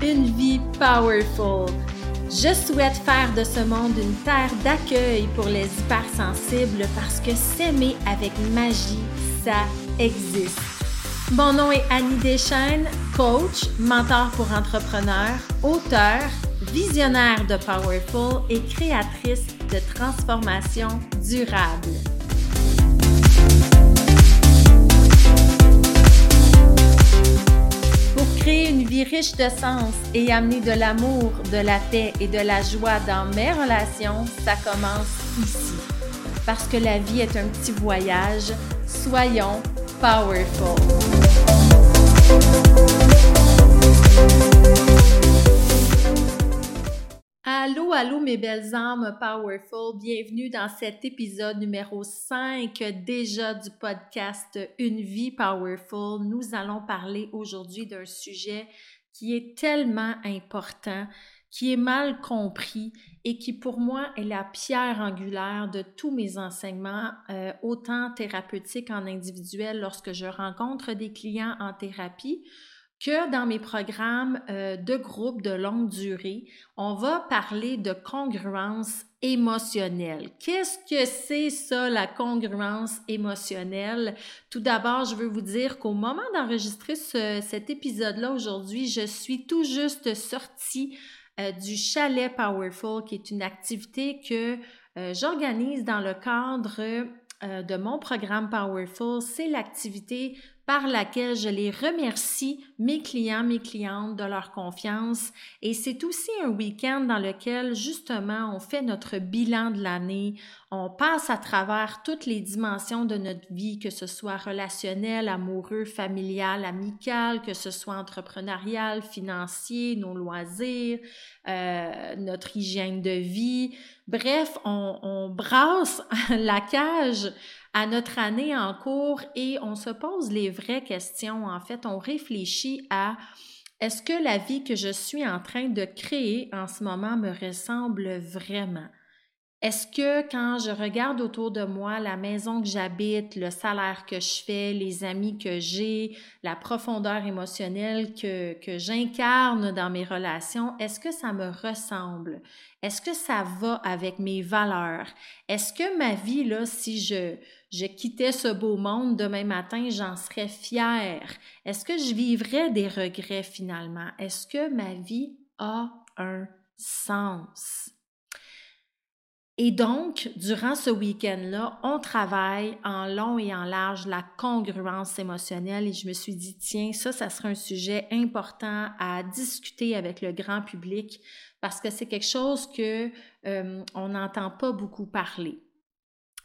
Une vie powerful. Je souhaite faire de ce monde une terre d'accueil pour les hypersensibles parce que s'aimer avec magie, ça existe. Mon nom est Annie Deschaines, coach, mentor pour entrepreneurs, auteur, visionnaire de Powerful et créatrice de transformation durable. Créer une vie riche de sens et amener de l'amour, de la paix et de la joie dans mes relations, ça commence ici. Parce que la vie est un petit voyage, soyons powerful. Allô, allô mes belles âmes powerful, bienvenue dans cet épisode numéro 5 déjà du podcast Une vie powerful. Nous allons parler aujourd'hui d'un sujet qui est tellement important, qui est mal compris et qui pour moi est la pierre angulaire de tous mes enseignements, euh, autant thérapeutiques en individuel lorsque je rencontre des clients en thérapie que dans mes programmes euh, de groupe de longue durée, on va parler de congruence émotionnelle. Qu'est-ce que c'est ça, la congruence émotionnelle? Tout d'abord, je veux vous dire qu'au moment d'enregistrer cet épisode-là aujourd'hui, je suis tout juste sortie euh, du chalet Powerful, qui est une activité que euh, j'organise dans le cadre de mon programme Powerful. C'est l'activité par laquelle je les remercie, mes clients, mes clientes, de leur confiance. Et c'est aussi un week-end dans lequel, justement, on fait notre bilan de l'année, on passe à travers toutes les dimensions de notre vie, que ce soit relationnel, amoureux, familial, amical, que ce soit entrepreneurial, financier, nos loisirs, euh, notre hygiène de vie. Bref, on, on brasse la cage à notre année en cours et on se pose les vraies questions. En fait, on réfléchit à est-ce que la vie que je suis en train de créer en ce moment me ressemble vraiment? Est-ce que quand je regarde autour de moi la maison que j'habite, le salaire que je fais, les amis que j'ai, la profondeur émotionnelle que, que j'incarne dans mes relations, est-ce que ça me ressemble? Est-ce que ça va avec mes valeurs? Est-ce que ma vie, là, si je, je quittais ce beau monde demain matin, j'en serais fière? Est-ce que je vivrais des regrets finalement? Est-ce que ma vie a un sens? Et donc, durant ce week-end-là, on travaille en long et en large la congruence émotionnelle et je me suis dit, tiens, ça, ça serait un sujet important à discuter avec le grand public parce que c'est quelque chose que euh, on n'entend pas beaucoup parler.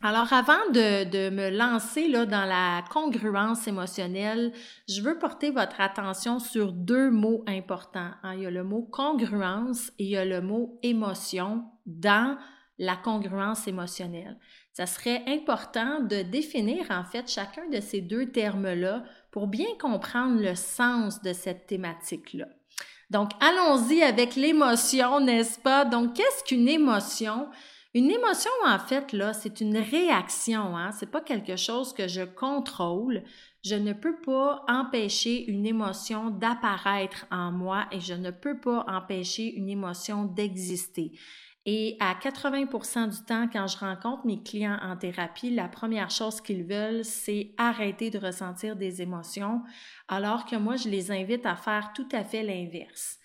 Alors, avant de, de, me lancer là, dans la congruence émotionnelle, je veux porter votre attention sur deux mots importants. Hein. Il y a le mot congruence et il y a le mot émotion dans la congruence émotionnelle. Ça serait important de définir en fait chacun de ces deux termes-là pour bien comprendre le sens de cette thématique-là. Donc, allons-y avec l'émotion, n'est-ce pas? Donc, qu'est-ce qu'une émotion? Une émotion, en fait, là, c'est une réaction, hein? C'est pas quelque chose que je contrôle. Je ne peux pas empêcher une émotion d'apparaître en moi et je ne peux pas empêcher une émotion d'exister. Et à 80% du temps, quand je rencontre mes clients en thérapie, la première chose qu'ils veulent, c'est arrêter de ressentir des émotions, alors que moi, je les invite à faire tout à fait l'inverse.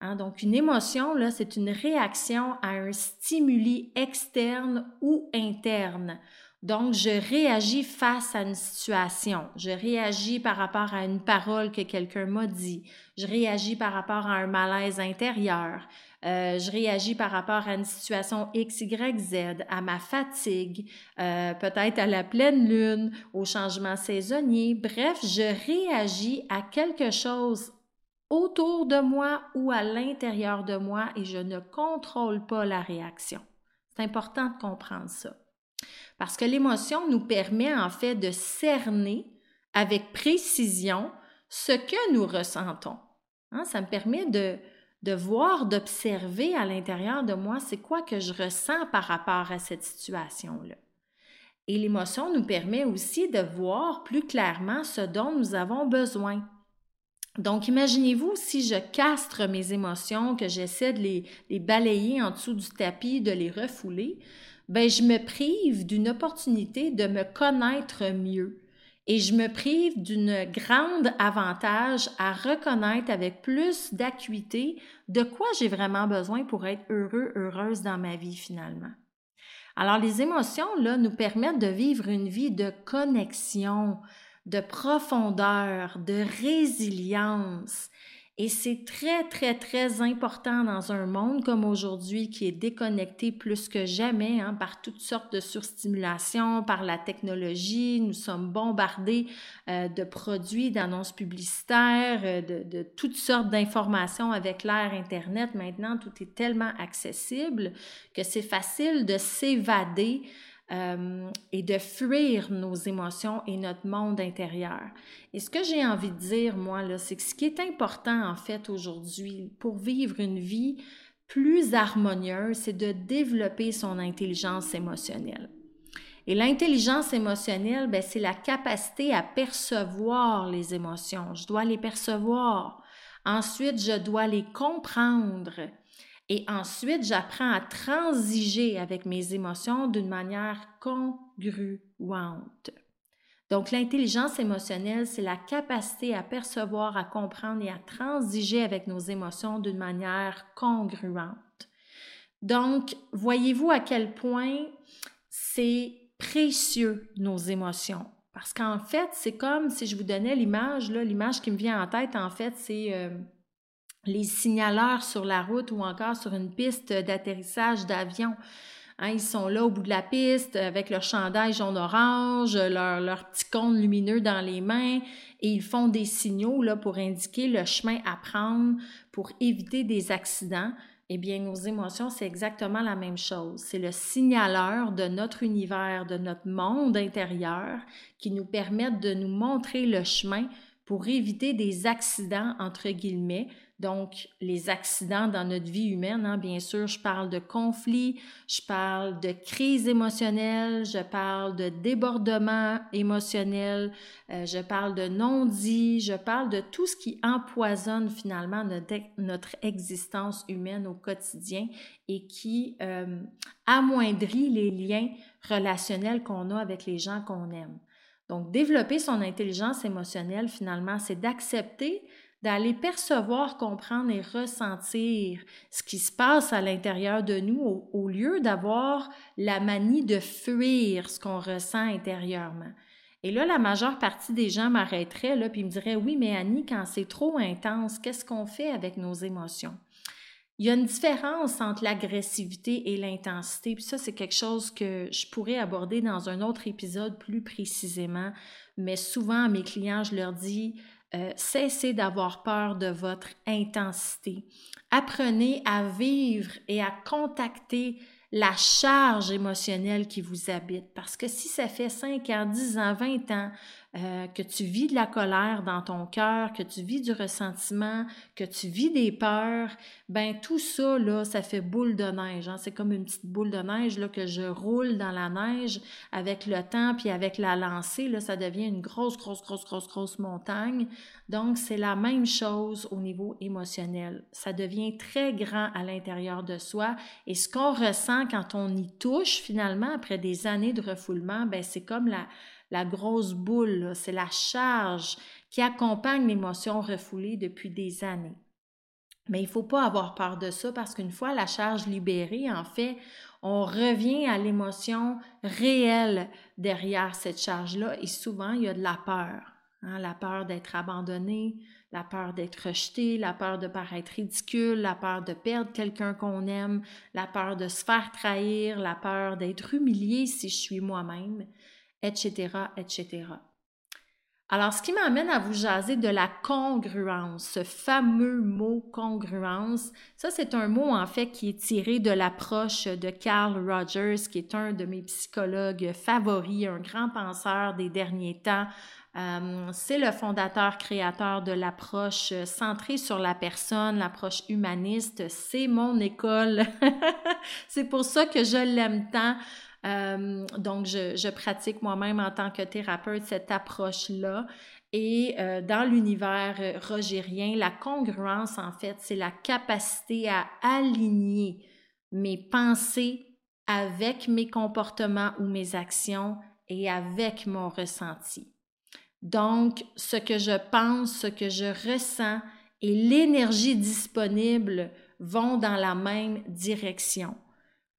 Hein, donc, une émotion, là, c'est une réaction à un stimuli externe ou interne. Donc, je réagis face à une situation. Je réagis par rapport à une parole que quelqu'un m'a dit. Je réagis par rapport à un malaise intérieur. Euh, je réagis par rapport à une situation X, Y, Z, à ma fatigue, euh, peut-être à la pleine lune, au changement saisonnier. Bref, je réagis à quelque chose autour de moi ou à l'intérieur de moi et je ne contrôle pas la réaction. C'est important de comprendre ça. Parce que l'émotion nous permet en fait de cerner avec précision ce que nous ressentons. Hein, ça me permet de, de voir, d'observer à l'intérieur de moi, c'est quoi que je ressens par rapport à cette situation-là. Et l'émotion nous permet aussi de voir plus clairement ce dont nous avons besoin. Donc, imaginez-vous si je castre mes émotions, que j'essaie de les, les, balayer en dessous du tapis, de les refouler, ben je me prive d'une opportunité de me connaître mieux et je me prive d'une grande avantage à reconnaître avec plus d'acuité de quoi j'ai vraiment besoin pour être heureux, heureuse dans ma vie finalement. Alors les émotions là nous permettent de vivre une vie de connexion, de profondeur, de résilience et c'est très, très, très important dans un monde comme aujourd'hui qui est déconnecté plus que jamais hein, par toutes sortes de surstimulation, par la technologie. Nous sommes bombardés euh, de produits, d'annonces publicitaires, euh, de, de, toutes sortes d'informations avec l'ère Internet. Maintenant, tout est tellement accessible que c'est facile de s'évader euh, et de fuir nos émotions et notre monde intérieur. Et ce que j'ai envie de dire, moi, c'est que ce qui est important, en fait, aujourd'hui, pour vivre une vie plus harmonieuse, c'est de développer son intelligence émotionnelle. Et l'intelligence émotionnelle, ben, c'est la capacité à percevoir les émotions. Je dois les percevoir. Ensuite, je dois les comprendre et ensuite, j'apprends à transiger avec mes émotions d'une manière congruente. Donc, l'intelligence émotionnelle, c'est la capacité à percevoir, à comprendre et à transiger avec nos émotions d'une manière congruente. Donc, voyez-vous à quel point c'est précieux nos émotions? Parce qu'en fait, c'est comme si je vous donnais l'image, l'image qui me vient en tête, en fait, c'est euh, les signaleurs sur la route ou encore sur une piste d'atterrissage d'avion. Hein, ils sont là au bout de la piste avec leur chandail jaune-orange, leur, leur petit cône lumineux dans les mains et ils font des signaux là, pour indiquer le chemin à prendre pour éviter des accidents. Eh bien, nos émotions, c'est exactement la même chose. C'est le signaleur de notre univers, de notre monde intérieur qui nous permettent de nous montrer le chemin pour éviter des accidents, entre guillemets, donc, les accidents dans notre vie humaine, hein, bien sûr, je parle de conflits, je parle de crise émotionnelle, je parle de débordement émotionnel, euh, je parle de non-dit, je parle de tout ce qui empoisonne finalement notre, notre existence humaine au quotidien et qui euh, amoindrit les liens relationnels qu'on a avec les gens qu'on aime. Donc, développer son intelligence émotionnelle, finalement, c'est d'accepter d'aller percevoir, comprendre et ressentir ce qui se passe à l'intérieur de nous au, lieu d'avoir la manie de fuir ce qu'on ressent intérieurement. Et là, la majeure partie des gens m'arrêteraient là puis me diraient oui, mais Annie, quand c'est trop intense, qu'est-ce qu'on fait avec nos émotions Il y a une différence entre l'agressivité et l'intensité, puis ça c'est quelque chose que je pourrais aborder dans un autre épisode plus précisément, mais souvent à mes clients, je leur dis euh, cessez d'avoir peur de votre intensité. Apprenez à vivre et à contacter la charge émotionnelle qui vous habite. Parce que si ça fait 5 ans, 10 ans, 20 ans euh, que tu vis de la colère dans ton cœur, que tu vis du ressentiment, que tu vis des peurs, ben tout ça, là, ça fait boule de neige. Hein? C'est comme une petite boule de neige là, que je roule dans la neige avec le temps, puis avec la lancée, là, ça devient une grosse, grosse, grosse, grosse, grosse montagne. Donc, c'est la même chose au niveau émotionnel. Ça devient très grand à l'intérieur de soi et ce qu'on ressent quand on y touche, finalement, après des années de refoulement, ben c'est comme la la grosse boule, c'est la charge qui accompagne l'émotion refoulée depuis des années. Mais il ne faut pas avoir peur de ça parce qu'une fois la charge libérée, en fait, on revient à l'émotion réelle derrière cette charge-là et souvent il y a de la peur. Hein, la peur d'être abandonné, la peur d'être rejeté, la peur de paraître ridicule, la peur de perdre quelqu'un qu'on aime, la peur de se faire trahir, la peur d'être humilié si je suis moi-même etc., etc. Alors, ce qui m'amène à vous jaser de la congruence, ce fameux mot congruence, ça c'est un mot en fait qui est tiré de l'approche de Carl Rogers, qui est un de mes psychologues favoris, un grand penseur des derniers temps. Euh, c'est le fondateur créateur de l'approche centrée sur la personne, l'approche humaniste. C'est mon école. c'est pour ça que je l'aime tant. Euh, donc, je, je pratique moi-même en tant que thérapeute cette approche-là. Et euh, dans l'univers euh, rogérien, la congruence, en fait, c'est la capacité à aligner mes pensées avec mes comportements ou mes actions et avec mon ressenti. Donc, ce que je pense, ce que je ressens et l'énergie disponible vont dans la même direction.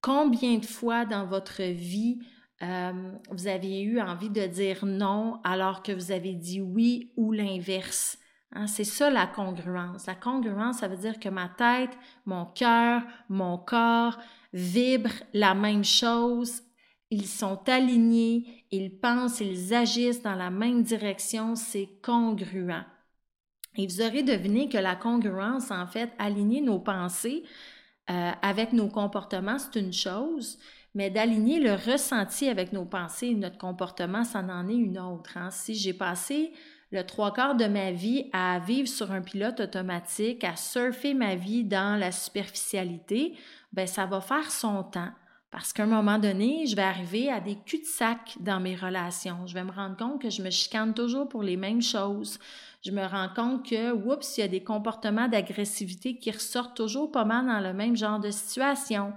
Combien de fois dans votre vie euh, vous avez eu envie de dire non alors que vous avez dit oui ou l'inverse? Hein, c'est ça la congruence. La congruence, ça veut dire que ma tête, mon cœur, mon corps vibrent la même chose. Ils sont alignés, ils pensent, ils agissent dans la même direction. C'est congruent. Et vous aurez deviné que la congruence, en fait, aligner nos pensées euh, avec nos comportements, c'est une chose, mais d'aligner le ressenti avec nos pensées et notre comportement, ça en est une autre. Hein. Si j'ai passé le trois quarts de ma vie à vivre sur un pilote automatique, à surfer ma vie dans la superficialité, ben ça va faire son temps. Parce qu'à un moment donné, je vais arriver à des cul-de-sac dans mes relations. Je vais me rendre compte que je me chicane toujours pour les mêmes choses je me rends compte que, oups, il y a des comportements d'agressivité qui ressortent toujours pas mal dans le même genre de situation.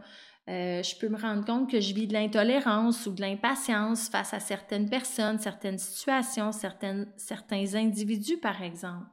Euh, je peux me rendre compte que je vis de l'intolérance ou de l'impatience face à certaines personnes, certaines situations, certains individus, par exemple.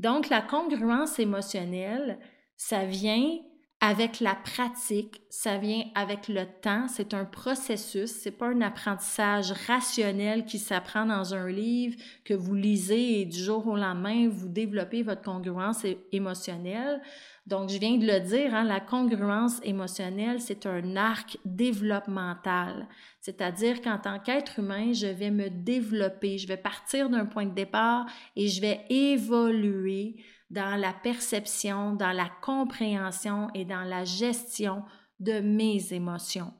Donc, la congruence émotionnelle, ça vient avec la pratique, ça vient avec le temps, c'est un processus, c'est pas un apprentissage rationnel qui s'apprend dans un livre que vous lisez et du jour au lendemain vous développez votre congruence émotionnelle. Donc je viens de le dire, hein, la congruence émotionnelle, c'est un arc développemental, c'est-à-dire qu'en tant qu'être humain, je vais me développer, je vais partir d'un point de départ et je vais évoluer dans la perception, dans la compréhension et dans la gestion de mes émotions.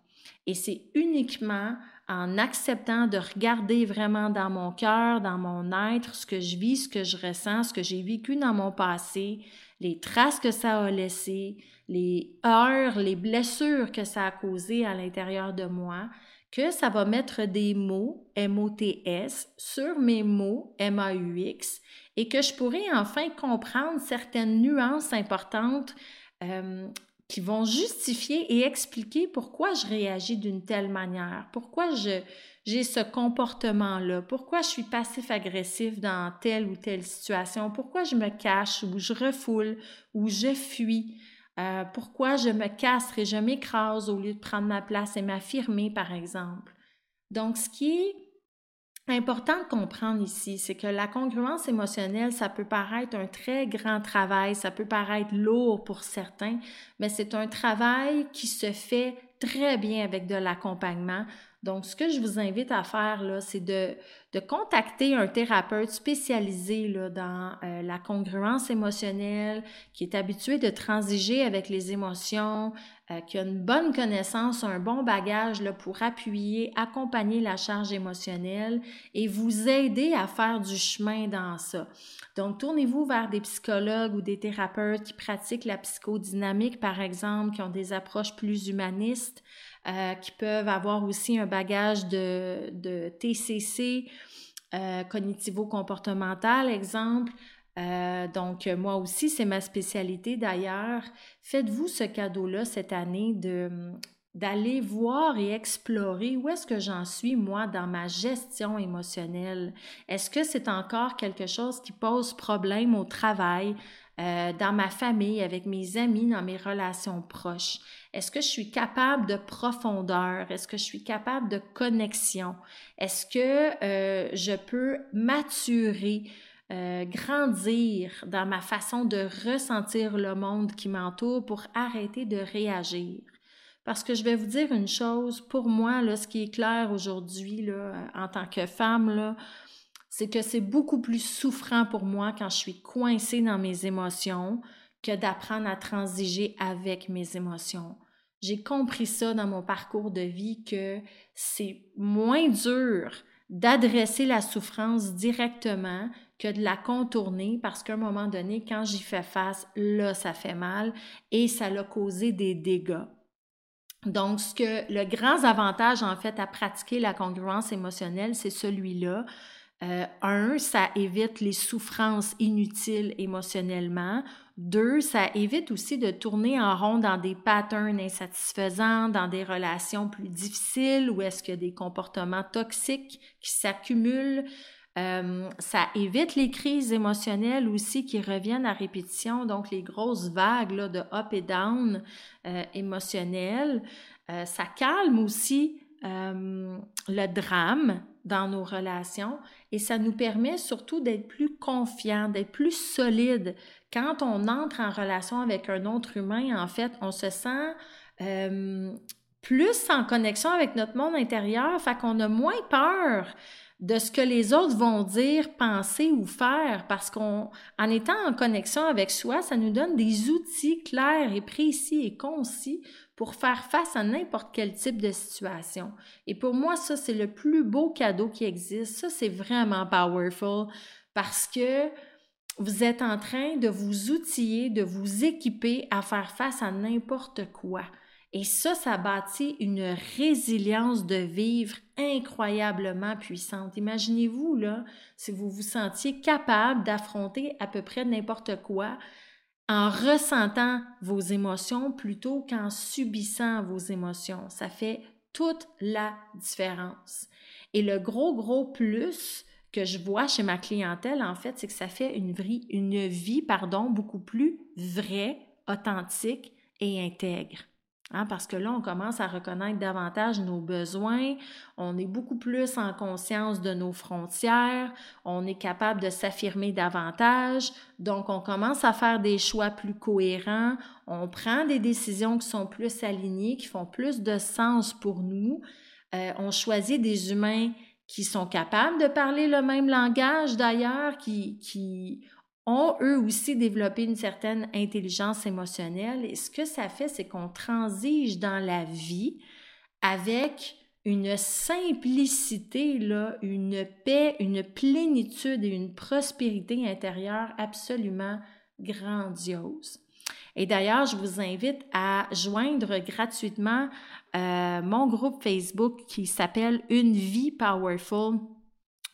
Et c'est uniquement en acceptant de regarder vraiment dans mon cœur, dans mon être, ce que je vis, ce que je ressens, ce que j'ai vécu dans mon passé, les traces que ça a laissées, les heures, les blessures que ça a causées à l'intérieur de moi, que ça va mettre des mots, M-O-T-S, sur mes mots, M-A-U-X, et que je pourrais enfin comprendre certaines nuances importantes euh, qui vont justifier et expliquer pourquoi je réagis d'une telle manière, pourquoi j'ai ce comportement-là, pourquoi je suis passif-agressif dans telle ou telle situation, pourquoi je me cache ou je refoule ou je fuis. Euh, pourquoi je me casse et je m'écrase au lieu de prendre ma place et m'affirmer, par exemple. Donc, ce qui est important de comprendre ici, c'est que la congruence émotionnelle, ça peut paraître un très grand travail, ça peut paraître lourd pour certains, mais c'est un travail qui se fait très bien avec de l'accompagnement. Donc, ce que je vous invite à faire, là, c'est de, de contacter un thérapeute spécialisé dans euh, la congruence émotionnelle, qui est habitué de transiger avec les émotions, euh, qui a une bonne connaissance, un bon bagage là, pour appuyer, accompagner la charge émotionnelle et vous aider à faire du chemin dans ça. Donc, tournez-vous vers des psychologues ou des thérapeutes qui pratiquent la psychodynamique, par exemple, qui ont des approches plus humanistes. Euh, qui peuvent avoir aussi un bagage de, de TCC, euh, cognitivo-comportemental, exemple. Euh, donc, moi aussi, c'est ma spécialité d'ailleurs. Faites-vous ce cadeau-là cette année d'aller voir et explorer où est-ce que j'en suis, moi, dans ma gestion émotionnelle. Est-ce que c'est encore quelque chose qui pose problème au travail, euh, dans ma famille, avec mes amis, dans mes relations proches? Est-ce que je suis capable de profondeur? Est-ce que je suis capable de connexion? Est-ce que euh, je peux maturer? Euh, grandir dans ma façon de ressentir le monde qui m'entoure pour arrêter de réagir? Parce que je vais vous dire une chose, pour moi, là, ce qui est clair aujourd'hui, en tant que femme, là, c'est que c'est beaucoup plus souffrant pour moi quand je suis coincée dans mes émotions que d'apprendre à transiger avec mes émotions. J'ai compris ça dans mon parcours de vie que c'est moins dur d'adresser la souffrance directement que de la contourner parce qu'à un moment donné, quand j'y fais face, là, ça fait mal et ça l'a causé des dégâts. Donc, ce que le grand avantage, en fait, à pratiquer la congruence émotionnelle, c'est celui-là. Euh, un, ça évite les souffrances inutiles émotionnellement. Deux, ça évite aussi de tourner en rond dans des patterns insatisfaisants, dans des relations plus difficiles où est-ce qu'il y a des comportements toxiques qui s'accumulent. Euh, ça évite les crises émotionnelles aussi qui reviennent à répétition, donc les grosses vagues de up et down euh, émotionnelles. Euh, ça calme aussi le drame dans nos relations et ça nous permet surtout d'être plus confiants, d'être plus solides. Quand on entre en relation avec un autre humain, en fait, on se sent plus en connexion avec notre monde intérieur, fait qu'on a moins peur de ce que les autres vont dire, penser ou faire, parce qu'en en étant en connexion avec soi, ça nous donne des outils clairs et précis et concis pour faire face à n'importe quel type de situation. Et pour moi, ça, c'est le plus beau cadeau qui existe. Ça, c'est vraiment powerful parce que vous êtes en train de vous outiller, de vous équiper à faire face à n'importe quoi. Et ça, ça bâtit une résilience de vivre incroyablement puissante. Imaginez-vous, là, si vous vous sentiez capable d'affronter à peu près n'importe quoi en ressentant vos émotions plutôt qu'en subissant vos émotions. Ça fait toute la différence. Et le gros, gros plus que je vois chez ma clientèle, en fait, c'est que ça fait une vie, pardon, beaucoup plus vraie, authentique et intègre. Hein, parce que là, on commence à reconnaître davantage nos besoins, on est beaucoup plus en conscience de nos frontières, on est capable de s'affirmer davantage, donc on commence à faire des choix plus cohérents, on prend des décisions qui sont plus alignées, qui font plus de sens pour nous, euh, on choisit des humains qui sont capables de parler le même langage d'ailleurs, qui, qui ont eux aussi développé une certaine intelligence émotionnelle. Et ce que ça fait, c'est qu'on transige dans la vie avec une simplicité, là, une paix, une plénitude et une prospérité intérieure absolument grandiose. Et d'ailleurs, je vous invite à joindre gratuitement euh, mon groupe Facebook qui s'appelle Une vie powerful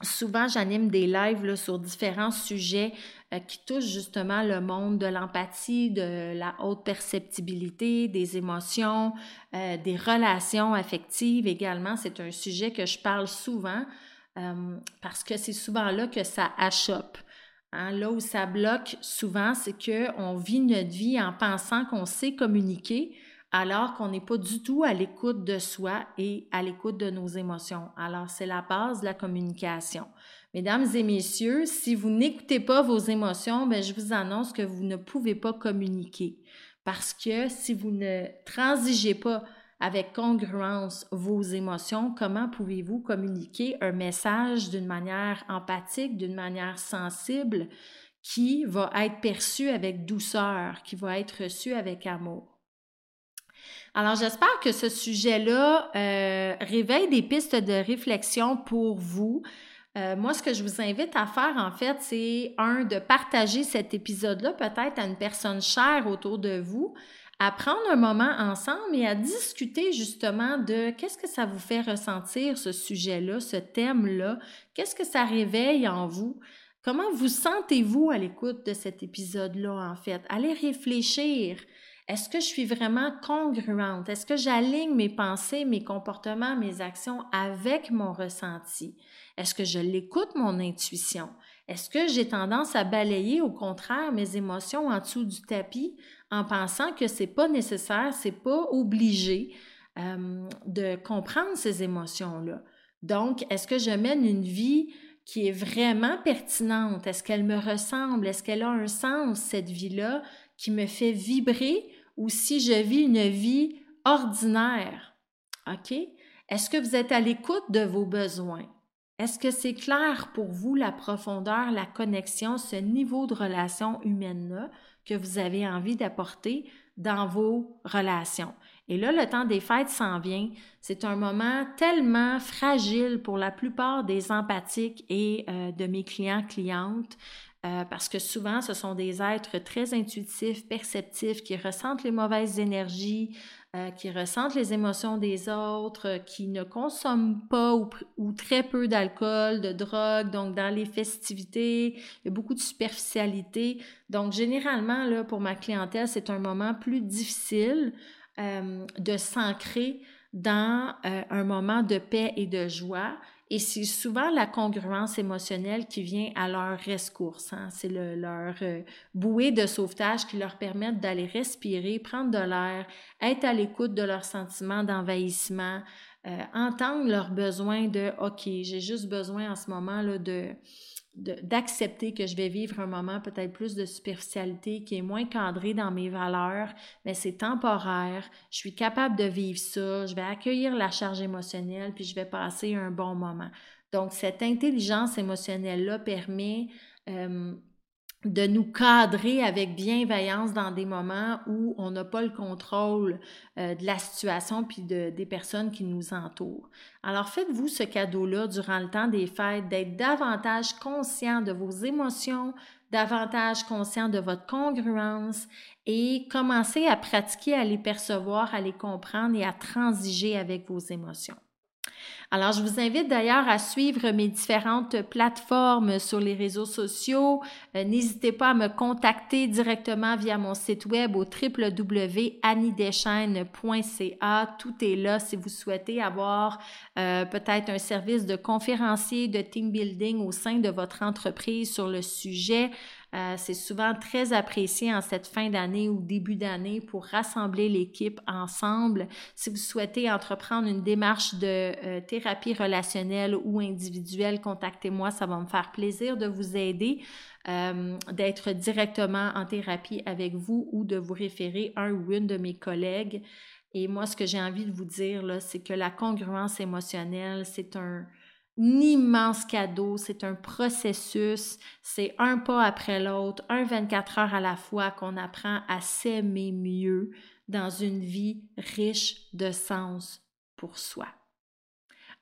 Souvent, j'anime des lives sur différents sujets euh, qui touchent justement le monde de l'empathie, de la haute perceptibilité, des émotions, euh, des relations affectives également. C'est un sujet que je parle souvent euh, parce que c'est souvent là que ça achoppe. Hein. Là où ça bloque souvent, c'est qu'on vit notre vie en pensant qu'on sait communiquer, alors qu'on n'est pas du tout à l'écoute de soi et à l'écoute de nos émotions. Alors, c'est la base de la communication. Mesdames et messieurs, si vous n'écoutez pas vos émotions, ben, je vous annonce que vous ne pouvez pas communiquer. Parce que si vous ne transigez pas avec congruence vos émotions, comment pouvez-vous communiquer un message d'une manière empathique, d'une manière sensible, qui va être perçu avec douceur, qui va être reçu avec amour? Alors, j'espère que ce sujet-là euh, réveille des pistes de réflexion pour vous. Euh, moi, ce que je vous invite à faire, en fait, c'est un, de partager cet épisode-là peut-être à une personne chère autour de vous, à prendre un moment ensemble et à discuter justement de qu'est-ce que ça vous fait ressentir ce sujet-là, ce thème-là, qu'est-ce que ça réveille en vous? Comment vous sentez-vous à l'écoute de cet épisode-là, en fait? Allez réfléchir. Est-ce que je suis vraiment congruente? Est-ce que j'aligne mes pensées, mes comportements, mes actions avec mon ressenti? Est-ce que je l'écoute, mon intuition? Est-ce que j'ai tendance à balayer au contraire mes émotions en dessous du tapis en pensant que c'est pas nécessaire, c'est pas obligé euh, de comprendre ces émotions-là? Donc, est-ce que je mène une vie qui est vraiment pertinente? Est-ce qu'elle me ressemble? Est-ce qu'elle a un sens, cette vie-là, qui me fait vibrer ou si je vis une vie ordinaire. OK? Est-ce que vous êtes à l'écoute de vos besoins? Est-ce que c'est clair pour vous la profondeur, la connexion, ce niveau de relation humaine-là que vous avez envie d'apporter dans vos relations? Et là, le temps des fêtes s'en vient. C'est un moment tellement fragile pour la plupart des empathiques et euh, de mes clients, clientes. Euh, parce que souvent, ce sont des êtres très intuitifs, perceptifs, qui ressentent les mauvaises énergies, euh, qui ressentent les émotions des autres, qui ne consomment pas ou, très peu d'alcool, de drogue. Donc, dans les festivités, il y a beaucoup de superficialité. Donc, généralement, là, pour ma clientèle, c'est un moment plus difficile euh, de s'ancrer dans un moment de paix et de joie et c'est souvent la congruence émotionnelle qui vient à leur rescourse. Hein. C'est leur euh, bouée de sauvetage qui leur permet d'aller respirer, prendre de l'air, être à l'écoute de leurs sentiments d'envahissement, euh, entendre leurs besoins de OK, j'ai juste besoin en ce moment là, de d'accepter que je vais vivre un moment peut-être plus de superficialité, qui est moins cadré dans mes valeurs, mais c'est temporaire, je suis capable de vivre ça, je vais accueillir la charge émotionnelle, puis je vais passer un bon moment. Donc, cette intelligence émotionnelle-là permet euh, de nous cadrer avec bienveillance dans des moments où on n'a pas le contrôle euh, de la situation puis de, des personnes qui nous entourent. Alors faites-vous ce cadeau-là durant le temps des fêtes d'être davantage conscient de vos émotions, davantage conscient de votre congruence et commencez à pratiquer à les percevoir, à les comprendre et à transiger avec vos émotions. Alors, je vous invite d'ailleurs à suivre mes différentes plateformes sur les réseaux sociaux. Euh, n'hésitez pas à me contacter directement via mon site web au www.anniedeschênes.ca. Tout est là si vous souhaitez avoir euh, peut-être un service de conférencier, de team building au sein de votre entreprise sur le sujet. Euh, c'est souvent très apprécié en cette fin d'année ou début d'année pour rassembler l'équipe ensemble. Si vous souhaitez entreprendre une démarche de euh, thérapie relationnelle ou individuelle, contactez-moi, ça va me faire plaisir de vous aider. Euh, d'être directement en thérapie avec vous ou de vous référer un ou une de mes collègues. Et moi, ce que j'ai envie de vous dire, là, c'est que la congruence émotionnelle, c'est un, immense cadeau, c'est un processus, c'est un pas après l'autre, un 24 heures à la fois qu'on apprend à s'aimer mieux dans une vie riche de sens pour soi.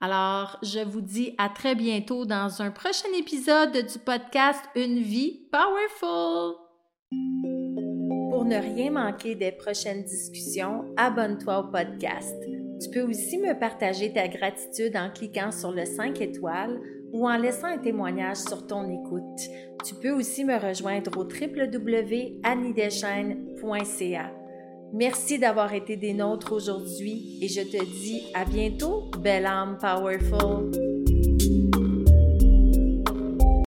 Alors, je vous dis à très bientôt dans un prochain épisode du podcast Une vie powerful. Pour ne rien manquer des prochaines discussions, abonne-toi au podcast. Tu peux aussi me partager ta gratitude en cliquant sur le 5 étoiles ou en laissant un témoignage sur ton écoute. Tu peux aussi me rejoindre au www.anniedeschênes.ca. Merci d'avoir été des nôtres aujourd'hui et je te dis à bientôt, belle âme powerful!